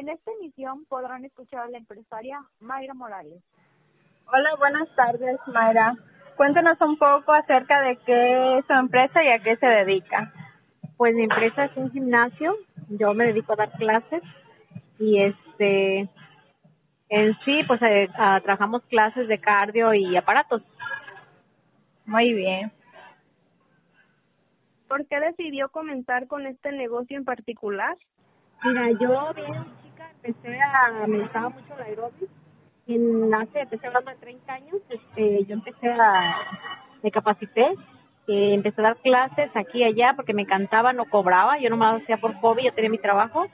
En esta emisión podrán escuchar a la empresaria Mayra Morales. Hola, buenas tardes, Mayra. Cuéntanos un poco acerca de qué es su empresa y a qué se dedica. Pues mi empresa es un gimnasio, yo me dedico a dar clases y este en sí pues eh, ah, trabajamos clases de cardio y aparatos. Muy bien. ¿Por qué decidió comenzar con este negocio en particular? Mira, yo empecé a, me gustaba mucho la aeróbic. En hace, empecé hablando de 30 años, este, yo empecé a, me capacité, eh, empecé a dar clases aquí y allá porque me encantaba, no cobraba, yo nomás hacía por hobby, yo tenía mi trabajo.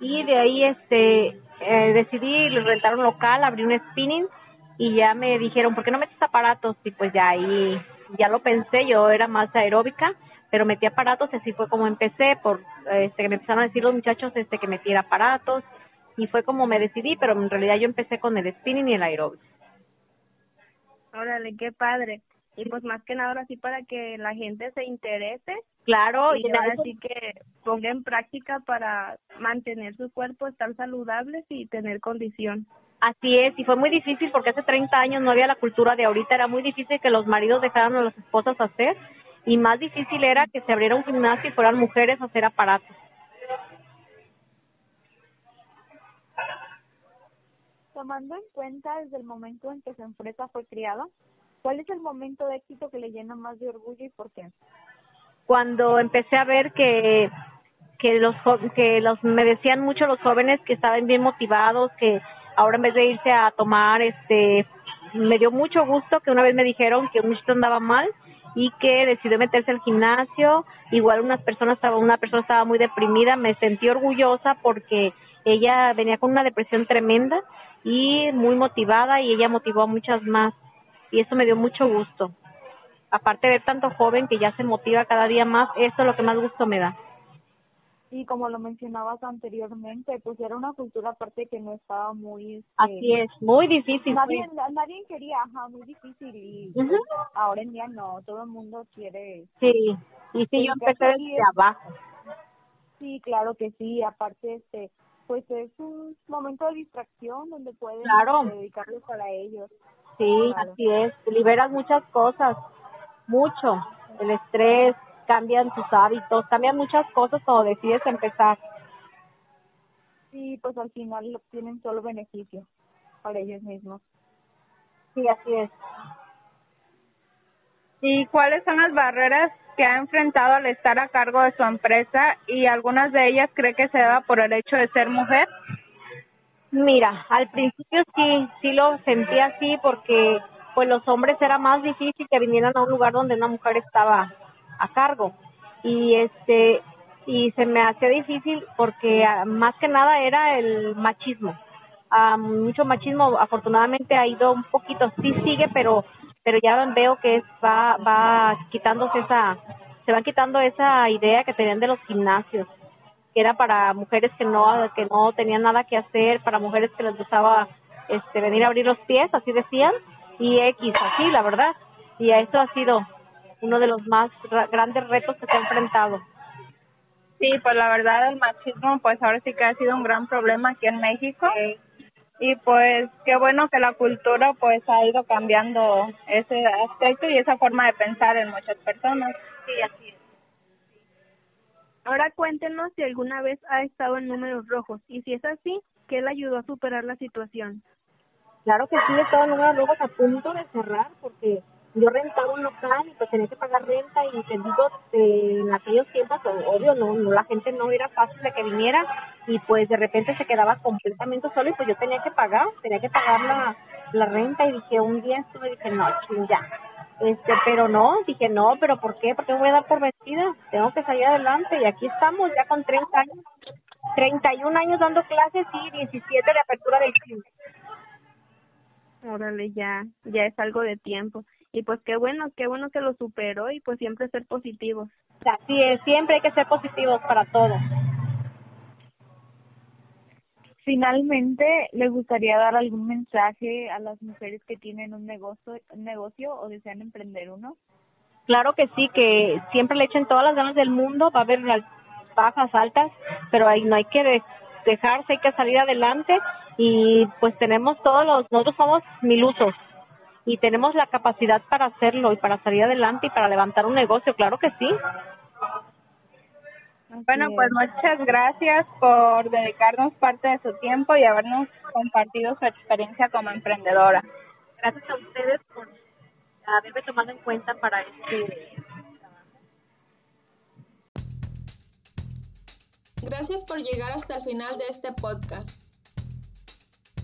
Y de ahí, este, eh, decidí rentar un local, abrí un spinning y ya me dijeron, ¿por qué no metes aparatos? Y pues ya ahí, ya lo pensé, yo era más aeróbica pero metí aparatos y así fue como empecé por este que me empezaron a decir los muchachos este que metiera aparatos y fue como me decidí pero en realidad yo empecé con el spinning y el aeróbic Órale, qué padre. Y pues más que nada ahora sí para que la gente se interese claro y ahora sí que ponga en práctica para mantener su cuerpo, estar saludables y tener condición. Así es, y fue muy difícil porque hace 30 años no había la cultura de ahorita, era muy difícil que los maridos dejaran a las esposas hacer y más difícil era que se abriera un gimnasio y fueran mujeres a hacer aparatos. Tomando en cuenta desde el momento en que su empresa fue criada, ¿cuál es el momento de éxito que le llena más de orgullo y por qué? Cuando empecé a ver que que los que los me decían mucho los jóvenes que estaban bien motivados, que ahora en vez de irse a tomar este me dio mucho gusto que una vez me dijeron que un muchacho andaba mal y que decidió meterse al gimnasio, igual unas personas estaba una persona estaba muy deprimida, me sentí orgullosa porque ella venía con una depresión tremenda y muy motivada y ella motivó a muchas más y eso me dio mucho gusto. Aparte de ver tanto joven que ya se motiva cada día más, eso es lo que más gusto me da. Y como lo mencionabas anteriormente, pues era una cultura aparte que no estaba muy... este, Así es, muy difícil. Nadie, na- nadie quería, ajá, muy difícil y pues, ahora en día no, todo el mundo quiere. Sí, y sí, yo empecé desde abajo. Sí, claro que sí, aparte este, pues es un momento de distracción donde pueden Claro. este, dedicarlo para ellos. Sí, Claro. así es. Liberas muchas cosas, mucho. El estrés, cambian tus hábitos, cambian muchas cosas cuando decides empezar. Y pues al final tienen solo beneficio para ellos mismos. Sí, así es. ¿Y cuáles son las barreras que ha enfrentado al estar a cargo de su empresa y algunas de ellas cree que se deba por el hecho de ser mujer? Mira, al principio sí, sí lo sentí así porque pues los hombres era más difícil que vinieran a un lugar donde una mujer estaba a cargo y este y se me hacía difícil porque ah, más que nada era el machismo. Ah, mucho machismo afortunadamente ha ido un poquito, sí sigue, pero pero ya veo que es, va va quitándose esa se van quitando esa idea que tenían de los gimnasios que era para mujeres que no que no tenían nada que hacer, para mujeres que les gustaba este venir a abrir los pies, así decían, y X, así la verdad. Y a eso ha sido uno de los más ra- grandes retos que se ha enfrentado. Sí, pues la verdad el machismo pues ahora sí que ha sido un gran problema aquí en México. Y pues qué bueno que la cultura pues ha ido cambiando ese aspecto y esa forma de pensar en muchas personas. Sí, así es. Ahora cuéntenos si alguna vez ha estado en números rojos y si es así, ¿qué le ayudó a superar la situación? Claro que sí, estaba en números rojos a punto de cerrar porque yo rentaba un local y pues tenía que pagar renta y te digo, eh, en aquellos tiempos, obvio, no, no, la gente no era fácil de que viniera y pues de repente se quedaba completamente solo y pues yo tenía que pagar, tenía que pagar la, la renta y dije, un día estuve y dije, no, ya, Este, pero no, dije no, pero ¿por qué? Porque me voy a dar por vencida. Tengo que salir adelante y aquí estamos ya con 30 años, 31 años dando clases y 17 de apertura del club. Órale, ya, ya es algo de tiempo. Y pues qué bueno, qué bueno que lo superó y pues siempre ser positivos. Así es, siempre hay que ser positivos para todo. Finalmente, ¿le gustaría dar algún mensaje a las mujeres que tienen un negocio, un negocio o desean emprender uno? Claro que sí, que siempre le echen todas las ganas del mundo, va a haber las bajas, altas, pero ahí no hay que dejarse, hay que salir adelante y pues tenemos todos los, nosotros somos milusos y tenemos la capacidad para hacerlo y para salir adelante y para levantar un negocio, claro que sí. Bueno, pues muchas gracias por dedicarnos parte de su tiempo y habernos compartido su experiencia como emprendedora. Gracias a ustedes por haberme tomado en cuenta para este Gracias por llegar hasta el final de este podcast.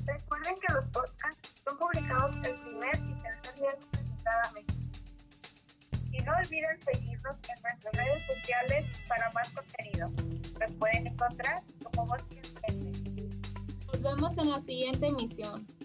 Recuerden que los podcasts son publicados el primer y tercer miércoles de mes. Y no olviden seguirnos en nuestras redes sociales para más contenido. Nos pueden encontrar como Voz Nos vemos en la siguiente emisión.